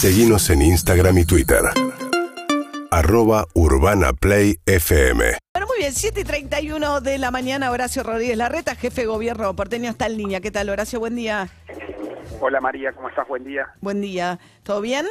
Seguimos en Instagram y Twitter. Arroba Urbana Play FM. Bueno, muy bien, 7 y 31 de la mañana, Horacio Rodríguez Larreta, jefe de gobierno porteño, está en línea. ¿Qué tal, Horacio? Buen día. Hola María, ¿cómo estás? Buen día. Buen día. ¿Todo bien?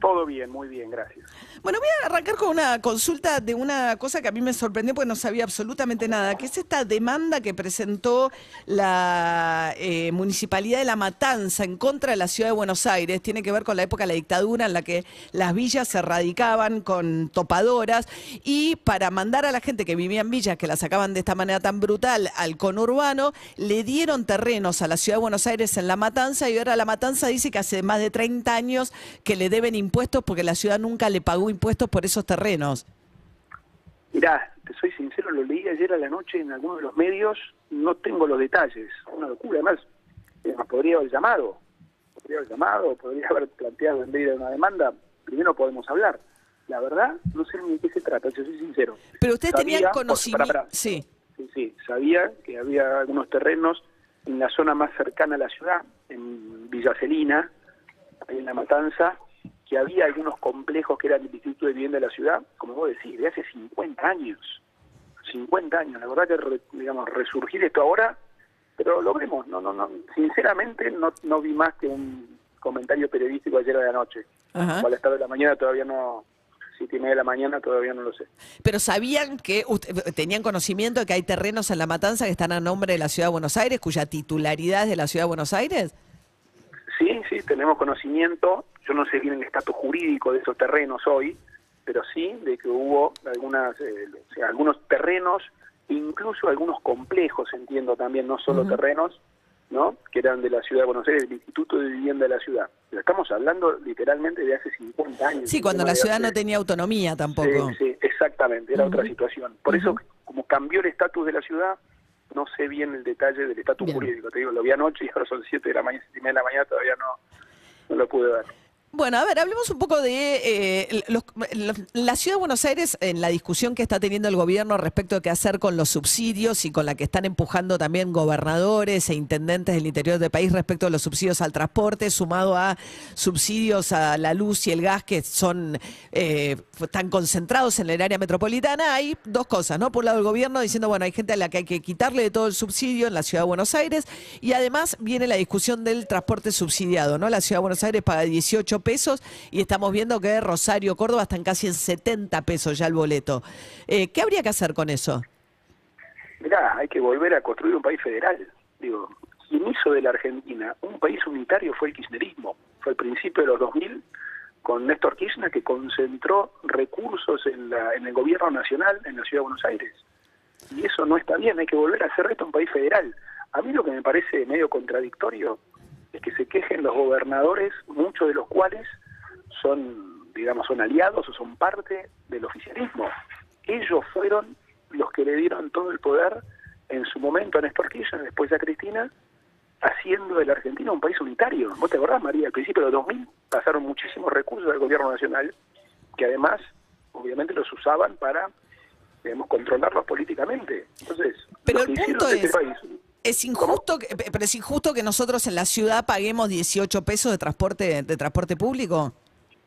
Todo bien, muy bien, gracias. Bueno, voy a arrancar con una consulta de una cosa que a mí me sorprendió porque no sabía absolutamente nada, que es esta demanda que presentó la eh, Municipalidad de La Matanza en contra de la Ciudad de Buenos Aires. Tiene que ver con la época de la dictadura en la que las villas se radicaban con topadoras y para mandar a la gente que vivía en villas, que la sacaban de esta manera tan brutal, al conurbano, le dieron terrenos a la Ciudad de Buenos Aires en La Matanza y ahora La Matanza dice que hace más de 30 años que le deben impuestos porque la ciudad nunca le pagó impuestos por esos terrenos. Mirá, te soy sincero, lo leí ayer a la noche en algunos de los medios, no tengo los detalles, una locura, además, eh, podría haber llamado, podría haber llamado, podría haber planteado en vez de una demanda, primero podemos hablar. La verdad, no sé ni de qué se trata, yo soy sincero. Pero usted tenía Sabía- conocimiento... para- para- Sí. Sí, sí, sabía que había algunos terrenos en la zona más cercana a la ciudad, en Villa Celina, ahí en La Matanza, que había algunos complejos que eran del Instituto de Vivienda de la ciudad, como vos decís, de hace 50 años. 50 años, la verdad que, re- digamos, resurgir esto ahora, pero lo vemos, no, no, no, sinceramente no, no vi más que un comentario periodístico ayer a la noche. Ajá. O a las de la mañana todavía no, siete y media de la mañana todavía no lo sé. Pero sabían que usted- tenían conocimiento de que hay terrenos en La Matanza que están a nombre de la Ciudad de Buenos Aires, cuya titularidad es de la Ciudad de Buenos Aires. Sí, sí, tenemos conocimiento. Yo no sé bien el estatus jurídico de esos terrenos hoy, pero sí de que hubo algunas, eh, o sea, algunos terrenos, incluso algunos complejos, entiendo también, no solo terrenos, ¿no? Que eran de la ciudad de Buenos Aires, del Instituto de Vivienda de la ciudad. Pero estamos hablando literalmente de hace 50 años. Sí, cuando la ciudad hace- no tenía autonomía tampoco. Sí, sí, exactamente, era otra situación. Por eso, como cambió el estatus de la ciudad, no sé bien el detalle del estatus jurídico. Te digo, lo vi anoche y ahora son 7 de la mañana, 7 y media de la mañana, todavía no, no lo pude ver. Bueno, a ver, hablemos un poco de eh, los- la ciudad de Buenos Aires en la discusión que está teniendo el gobierno respecto de qué hacer con los subsidios y con la que están empujando también gobernadores e intendentes del interior del país respecto a los subsidios al transporte, sumado a subsidios a la luz y el gas que son eh, están concentrados en el área metropolitana. Hay dos cosas, ¿no? Por un lado el gobierno diciendo, bueno, hay gente a la que hay que quitarle de todo el subsidio en la ciudad de Buenos Aires y además viene la discusión del transporte subsidiado, ¿no? La ciudad de Buenos Aires paga 18 pesos y estamos viendo que Rosario, Córdoba están casi en 70 pesos ya el boleto. Eh, ¿Qué habría que hacer con eso? Mirá, hay que volver a construir un país federal. Digo, quien de la Argentina un país unitario fue el kirchnerismo. Fue al principio de los 2000 con Néstor Kirchner que concentró recursos en, la, en el gobierno nacional en la ciudad de Buenos Aires. Y eso no está bien, hay que volver a hacer esto un país federal. A mí lo que me parece medio contradictorio es que se quejen los gobernadores, muchos de los cuales son, digamos, son aliados o son parte del oficialismo. Ellos fueron los que le dieron todo el poder en su momento a Néstor Kirchner, después a Cristina, haciendo de la Argentina un país unitario. ¿Vos te acordás, María? Al principio de los 2000 pasaron muchísimos recursos del gobierno nacional que además, obviamente, los usaban para, digamos, controlarlos políticamente. Entonces, Pero lo el que hicieron punto de este es- país Es injusto, que, pero es injusto que nosotros en la ciudad paguemos 18 pesos de transporte de transporte público.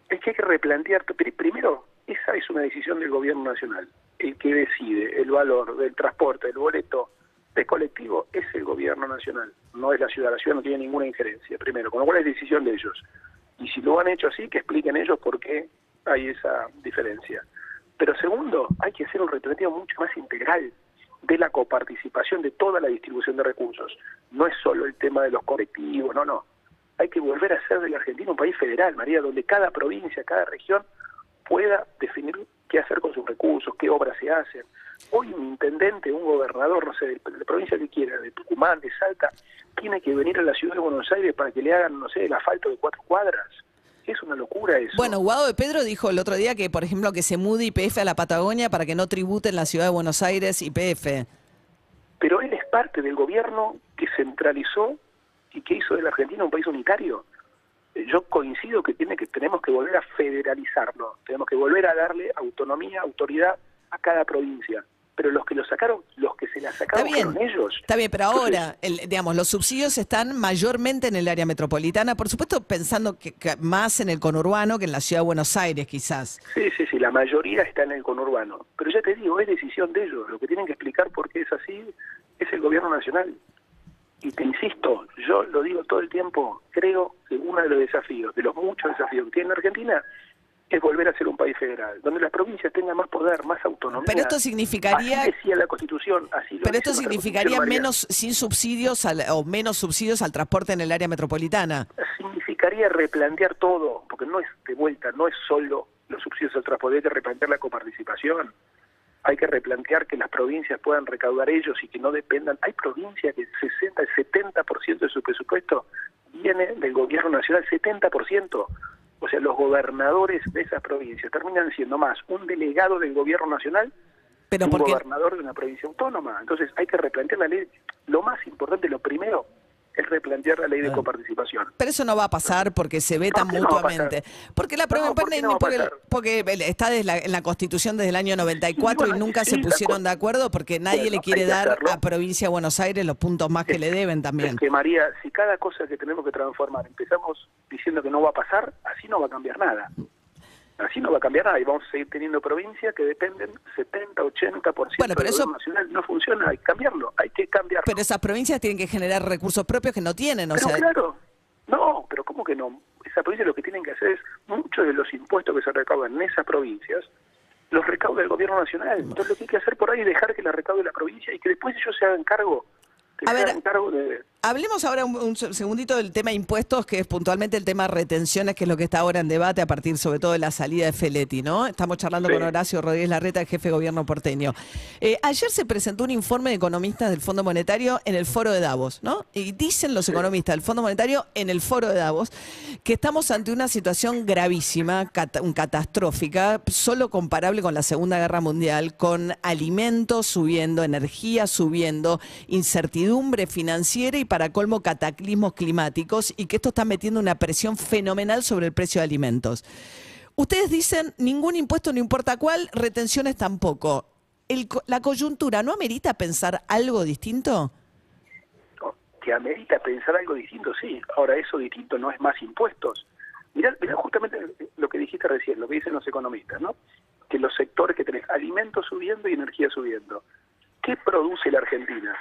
es que hay que replantear, pri- primero, esa es una decisión del gobierno nacional. El que decide el valor del transporte, del boleto de colectivo, es el gobierno nacional, no es la ciudad. La ciudad no tiene ninguna injerencia, primero, con lo cual es decisión de ellos. Y si lo han hecho así, que expliquen ellos por qué hay esa diferencia. Pero segundo, hay que hacer un replanteo mucho más integral de la coparticipación de toda la distribución de recursos. No es solo el tema de los colectivos, no, no. Hay que volver a hacer de la Argentina un país federal, María, donde cada provincia, cada región pueda definir qué hacer con sus recursos, qué obras se hacen. Hoy un intendente, un gobernador, no sé, de la provincia que quiera, de Tucumán, de Salta, tiene que venir a la ciudad de Buenos Aires para que le hagan, no sé, el asfalto de cuatro cuadras. Es una locura eso. Bueno, Guado de Pedro dijo el otro día que, por ejemplo, que se mude IPF a la Patagonia para que no tributen la ciudad de Buenos Aires IPF. pero él es parte del gobierno que centralizó y que hizo de la Argentina un país unitario. Eh, Yo coincido que tiene que tenemos que volver a federalizarlo, tenemos que volver a darle autonomía, autoridad a cada provincia. Pero los que lo sacaron, los que se la sacaron Está bien, fueron ellos. Está bien, pero Entonces, ahora, el- digamos, los subsidios están mayormente en el área metropolitana, por supuesto pensando que, que más en el conurbano que en la ciudad de Buenos Aires, quizás. Sí, sí, sí, la mayoría está en el conurbano. Pero ya te digo, es decisión de ellos. Lo que tienen que explicar por qué es así es el gobierno nacional. Y te insisto, yo lo digo todo el tiempo, creo que uno de los desafíos, de los muchos desafíos que tiene Argentina, es volver a ser un país federal, donde las provincias tengan más poder, más autonomía. Pero esto significaría- Así decía la Constitución, así lo Pero esto significaría menos sin subsidios al- o menos subsidios al transporte en el área metropolitana. significaría replantear todo, porque no es de vuelta, no es solo los subsidios al transporte, hay que replantear la coparticipación, hay que replantear que las provincias puedan recaudar ellos y que no dependan. Hay provincias que el 60, el 70% de su presupuesto viene del gobierno nacional, 70%. O sea, los gobernadores de esas provincias terminan siendo más un delegado del gobierno nacional Pero un porque gobernador de una provincia autónoma. Entonces hay que replantear la ley. Lo más importante, lo primero, es replantear la ley de coparticipación. Pero eso no va a pasar porque se vetan ¿Por qué no va a mutuamente. porque la No, ¿por qué no va a porque, está desde la- en la Constitución desde el año 94 Sí, y bueno, nunca sí, se pusieron de acuerdo porque nadie Bueno, le quiere que dar hacerlo. a provincia de Buenos Aires los puntos más que le deben también. Es que María, si cada cosa que tenemos que transformar empezamos diciendo que no va a pasar, así no va a cambiar nada. Así no va a cambiar nada y vamos a seguir teniendo provincias que dependen 70, 80% Bueno, pero del eso- gobierno nacional. No funciona, hay que cambiarlo, hay que cambiarlo. Pero esas provincias tienen que generar recursos propios que no tienen, o Pero sea, claro, no, pero ¿cómo que no? Esa provincia lo que tienen que hacer es, muchos de los impuestos que se recaudan en esas provincias, los recauda el gobierno nacional. Entonces lo que hay que hacer por ahí es dejar que la recaude la provincia y que después ellos se hagan cargo, que A se ver, hagan cargo de... Hablemos ahora un, un segundito del tema impuestos, que es puntualmente el tema retenciones, que es lo que está ahora en debate a partir sobre todo de la salida de Feletti, ¿no? Estamos charlando Sí. con Horacio Rodríguez Larreta, el jefe de gobierno porteño. Eh, ayer se presentó un informe de economistas del Fondo Monetario en el foro de Davos, ¿no? Y dicen los economistas del Fondo Monetario en el foro de Davos que estamos ante una situación gravísima, catastrófica, solo comparable con la Segunda Guerra Mundial, con alimentos subiendo, energía subiendo, incertidumbre financiera y para colmo cataclismos climáticos y que esto está metiendo una presión fenomenal sobre el precio de alimentos. Ustedes dicen ningún impuesto, no importa cuál, retenciones tampoco. ¿La coyuntura no amerita pensar algo distinto? que amerita pensar algo distinto, sí. Ahora, eso distinto no es más impuestos. Mirá, mirá justamente lo que dijiste recién, lo que dicen los economistas, ¿no? Que los sectores que tenés, alimentos subiendo y energía subiendo. ¿Qué produce la Argentina?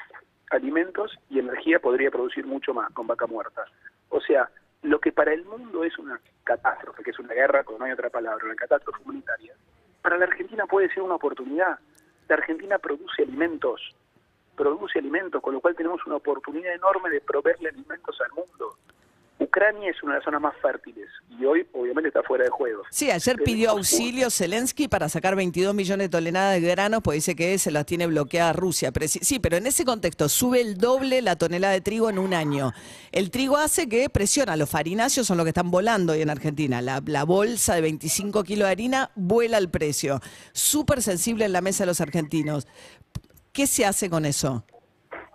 Alimentos y energía podría producir mucho más con vaca muerta. O sea, lo que para el mundo es una catástrofe, que es una guerra, como no hay otra palabra, una catástrofe humanitaria, para la Argentina puede ser una oportunidad. La Argentina produce alimentos, produce alimentos, con lo cual tenemos una oportunidad enorme de proveerle alimentos al mundo. Ucrania es una de las zonas más fértiles y hoy obviamente está fuera de juego. Sí, ayer pidió un- auxilio Zelensky para sacar 22 millones de toneladas de granos, pues dice que se las tiene bloqueadas Rusia. Pero sí, sí, pero en ese contexto sube el doble la tonelada de trigo en un año. El trigo hace que presiona, los farináceos son los que están volando hoy en Argentina. La, la bolsa de 25 kilos de harina vuela el precio. Súper sensible en la mesa de los argentinos. ¿Qué se hace con eso?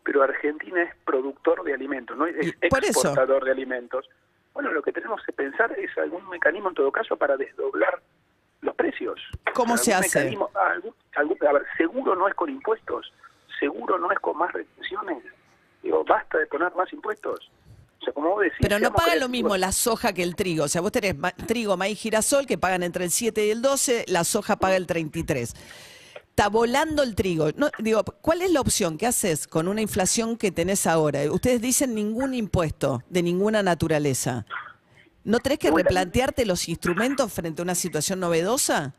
Pero Argentina es productor de alimentos, no es exportador de alimentos. Bueno, lo que tenemos que pensar es algún mecanismo en todo caso para desdoblar los precios. ¿Cómo se hace? mecanismo- algún- algún- a ver, seguro no es con impuestos, seguro no es con más retenciones. Digo, basta de poner más impuestos. O sea, como vos decís, Pero no seamos paga lo mismo la soja que el trigo. O sea, vos tenés ma- trigo, maíz, girasol que pagan entre el 7 y el 12, la soja paga el 33. Está volando el trigo. No, digo, ¿cuál es la opción? ¿Qué haces con una inflación que tenés ahora? Ustedes dicen ningún impuesto de ninguna naturaleza. ¿No tenés que replantearte los instrumentos frente a una situación novedosa?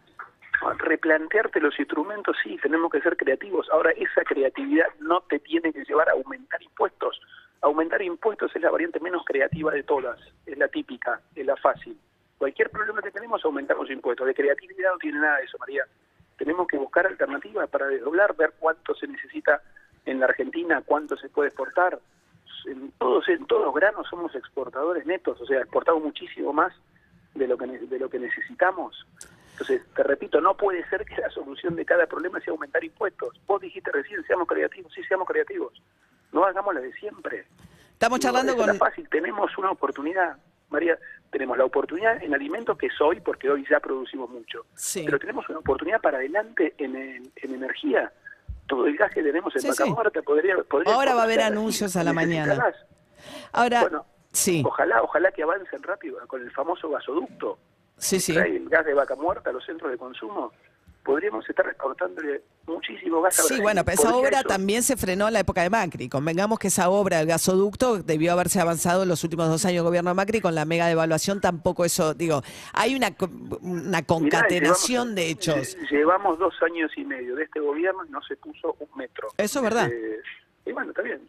replantearte los instrumentos, sí, tenemos que ser creativos. Ahora, esa creatividad no te tiene que llevar a aumentar impuestos. Aumentar impuestos es la variante menos creativa de todas, es la típica, es la fácil. Cualquier problema que tenemos, aumentamos impuestos. De creatividad no tiene nada de eso, María. Tenemos que buscar alternativas para desdoblar, ver cuánto se necesita en la Argentina, cuánto se puede exportar. En todos, en todos los granos somos exportadores netos, o sea, exportamos muchísimo más de lo que de lo que necesitamos. Entonces, te repito, no puede ser que la solución de cada problema sea aumentar impuestos. Vos dijiste recién, seamos creativos, sí, seamos creativos. No hagamos la de siempre. Estamos charlando no con... fácil, tenemos una oportunidad, María, tenemos la oportunidad en alimentos que es hoy, porque hoy ya producimos mucho. Sí. Pero tenemos una oportunidad para adelante en, en- en energía. todo el gas que tenemos en Sí, Vaca sí. Muerta podría, podría Ahora va a haber anuncios a la mañana. gas. Ahora, Bueno, sí, Ojalá, ojalá que avancen rápido con el famoso gasoducto. sí, sí. El gas de vaca muerta a los centros de consumo. Podríamos estar exportándole muchísimo gas a Sí, Brasil. bueno, pero esa obra eso. también se frenó en la época de Macri. Convengamos que esa obra del gasoducto debió haberse avanzado en los últimos dos años del gobierno de Macri con la mega devaluación. Tampoco eso, digo, hay una, una Mirá, concatenación llevamos- de hechos. lle- Llevamos dos años y medio de este gobierno y no se puso un metro. Eso es verdad. Eh, y bueno, está bien.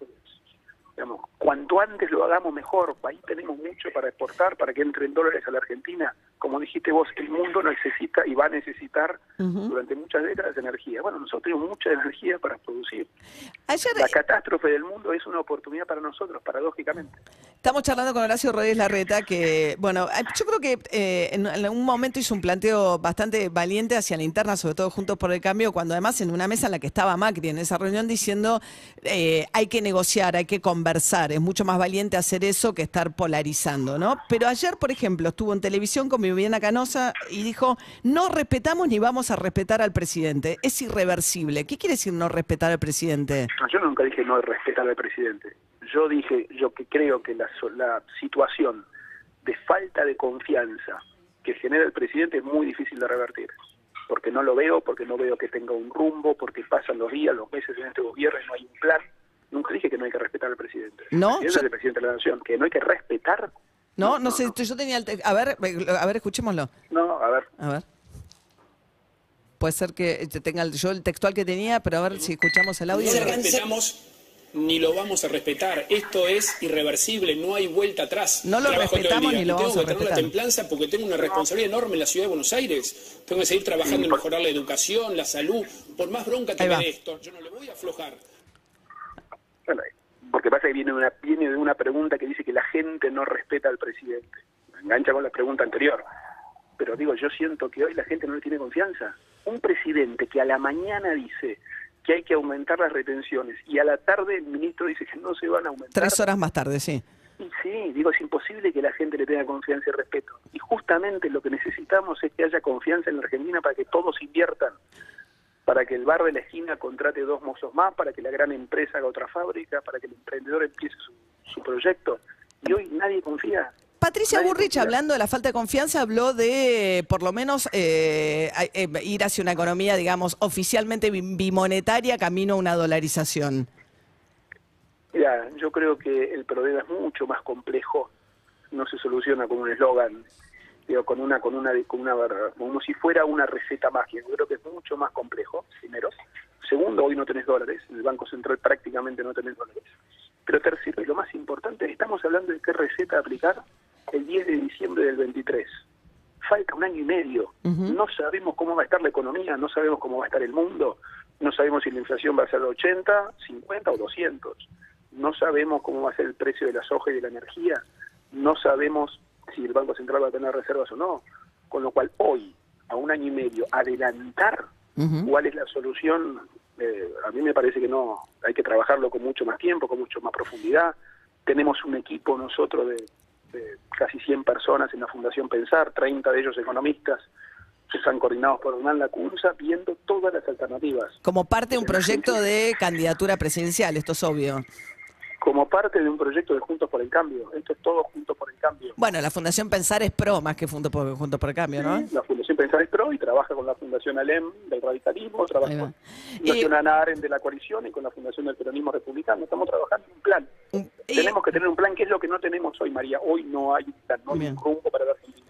Digamos, cuanto antes lo hagamos mejor. Ahí tenemos mucho para exportar, para que entren dólares a la Argentina. Como dijiste vos, el mundo necesita y va a necesitar durante muchas décadas energía. Bueno, nosotros tenemos mucha energía para producir. Ayer La catástrofe del mundo es una oportunidad para nosotros, paradójicamente. Estamos charlando con Horacio Rodríguez Larreta, que, bueno, eh, yo creo que eh, en, en algún momento hizo un planteo bastante valiente hacia la interna, sobre todo Juntos por el Cambio, cuando además en una mesa en la que estaba Macri en esa reunión diciendo eh, hay que negociar, hay que conversar, es mucho más valiente hacer eso que estar polarizando, ¿no? Pero ayer, por ejemplo, estuvo en televisión con Viviana Canosa y dijo, no respetamos ni vamos a respetar al presidente, es irreversible. ¿Qué quiere decir no respetar al presidente? Yo nunca dije no respetar al presidente. Yo dije, yo que creo que la, la situación de falta de confianza que genera el presidente es muy difícil de revertir. Porque no lo veo, porque no veo que tenga un rumbo, porque pasan los días, los meses en este gobierno y no hay un plan. Nunca dije que no hay que respetar al presidente. No, El presidente yo- es el presidente de la nación. Que no hay que respetar. No, no, sé, yo tenía el... te- A ver, a ver, escuchémoslo. No, a ver. A ver. Puede ser que te tenga el- yo el textual que tenía, pero a ver si escuchamos el audio. No lo respetamos ni lo vamos a respetar. Esto es irreversible, no hay vuelta atrás. No lo Trabajo respetamos ni lo tengo vamos a que tener la respetar. templanza porque tengo una responsabilidad enorme en la ciudad de Buenos Aires. Tengo que seguir trabajando en mejorar la educación, la salud. Por más bronca que me dé esto, yo no le voy a aflojar. Bueno, porque pasa que viene, una, viene de una pregunta que dice que la gente no respeta al presidente. Engancha con la pregunta anterior. Pero digo, yo siento que hoy la gente no le tiene confianza. Un presidente que a la mañana dice que hay que aumentar las retenciones y a la tarde el ministro dice que no se van a aumentar. Tres horas más tarde, sí. Y sí, digo, es imposible que la gente le tenga confianza y respeto. Y justamente lo que necesitamos es que haya confianza en la Argentina para que todos inviertan, para que el bar de la esquina contrate dos mozos más, para que la gran empresa haga otra fábrica, para que el emprendedor empiece su, su proyecto. Y hoy nadie confía. Patricia Nadie Burrich, confía. hablando de la falta de confianza, habló de, por lo menos, eh, eh, ir hacia una economía, digamos, oficialmente bi- bimonetaria, camino a una dolarización. Mira, yo creo que el problema es mucho más complejo, no se soluciona con un eslogan, digo, con una, con una, con una, como si fuera una receta mágica. Yo creo que es mucho más complejo, primero. Segundo, hoy no tenés dólares, en el Banco Central prácticamente no tenés dólares. Pero tercero, y lo más importante, estamos hablando de qué receta aplicar el 10 de diciembre del 23. Falta un año y medio. No sabemos cómo va a estar la economía, no sabemos cómo va a estar el mundo, no sabemos si la inflación va a ser de 80, 50 o 200. No sabemos cómo va a ser el precio de la soja y de la energía. No sabemos si el Banco Central va a tener reservas o no. Con lo cual, hoy, a un año y medio, adelantar cuál es la solución, eh, a mí me parece que no, hay que trabajarlo con mucho más tiempo, con mucho más profundidad. Tenemos un equipo nosotros de, de casi 100 personas en la Fundación Pensar, 30 de ellos economistas, que están coordinados por Hernán Lacunza, viendo todas las alternativas. Como parte de un proyecto de candidatura presidencial, esto es obvio. Como parte de un proyecto de Juntos por el Cambio, esto es todo Juntos por el Cambio. Bueno, la Fundación Pensar es pro más que Juntos por, Juntos por el Cambio, ¿no? La Fundación Pensar es pro y trabaja con la Fundación Alem del radicalismo, trabaja con la Fundación Y- Ana Aren de la coalición y con la Fundación del peronismo republicano. Estamos trabajando en un plan. Y- Tenemos que tener un plan que es lo que no tenemos hoy, María. Hoy no hay un plan, no hay un rumbo para la Argentina.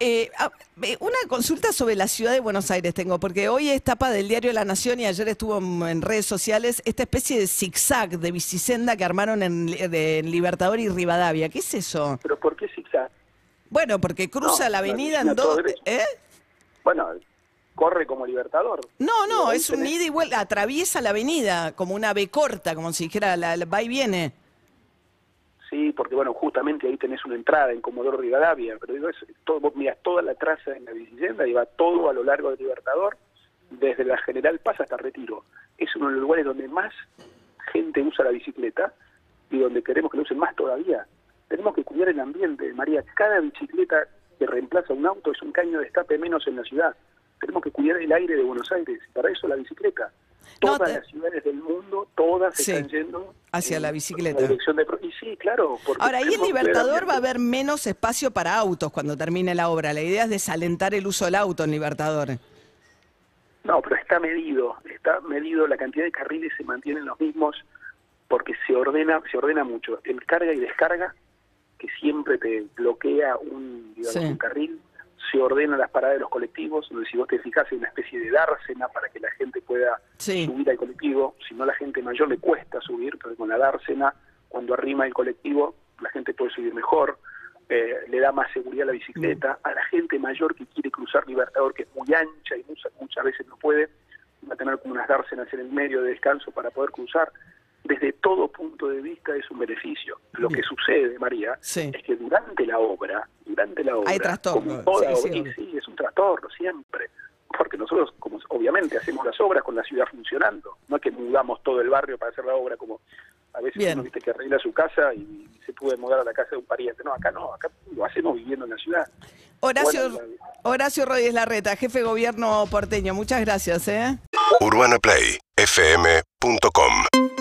Eh, ah, una consulta sobre la ciudad de Buenos Aires tengo, porque hoy es tapa del diario La Nación y ayer estuvo en, redes sociales esta especie de zigzag de bicisenda que armaron en, Libertador y Rivadavia. ¿Qué es eso? Pero ¿por qué zigzag? Bueno, porque cruza No, la avenida en dos... ¿Eh? Bueno, corre como libertador. No, no, es un ida y vuelta, atraviesa la avenida como una B corta, como si dijera, la, la- va y viene. Sí, porque bueno, justamente ahí tenés una entrada en Comodoro Rivadavia, pero digo, es todo, vos mirás toda la traza en la bicicleta y va todo a lo largo del Libertador, desde la General Paz hasta Retiro. Es uno de los lugares donde más gente usa la bicicleta y donde queremos que lo usen más todavía. Tenemos que cuidar el ambiente, María. Cada bicicleta que reemplaza un auto es un caño de escape menos en la ciudad. Tenemos que cuidar el aire de Buenos Aires, para eso la bicicleta. No, Todas te- las ciudades del mundo, todas Sí, están yendo hacia en- la bicicleta. dirección de pro- y sí, claro. Ahora, ahí en Libertador va a haber menos espacio para autos cuando termine la obra. La idea es desalentar el uso del auto en Libertador. No, pero está medido, está medido, la cantidad de carriles se mantienen los mismos porque se ordena, se ordena mucho. El carga y descarga, que siempre te bloquea un, digamos, Sí. un carril, se ordenan las paradas de los colectivos, donde si vos te fijas hay una especie de dársena para que la gente pueda Sí. subir al colectivo, si no a la gente mayor le cuesta subir, pero con la dársena, cuando arrima el colectivo, la gente puede subir mejor, eh, le da más seguridad a la bicicleta, a la gente mayor que quiere cruzar Libertador, que es muy ancha y muchas, muchas veces no puede, va a tener como unas dársenas en el medio de descanso para poder cruzar. Desde todo punto de vista es un beneficio. Lo que sucede, María, Sí. es que durante la obra, durante la obra, Hay trastorno, como toda sí, obra- es un trastorno siempre, porque nosotros, como obviamente hacemos las obras con la ciudad funcionando, no es que mudamos todo el barrio para hacer la obra como a veces Bien. uno viste que arregla su casa y se puede mudar a la casa de un pariente. No, acá no, acá lo hacemos viviendo en la ciudad. Horacio, Bueno, Horacio Rodríguez Larreta, jefe de gobierno porteño. Muchas gracias. ¿eh? UrbanaPlayFM.com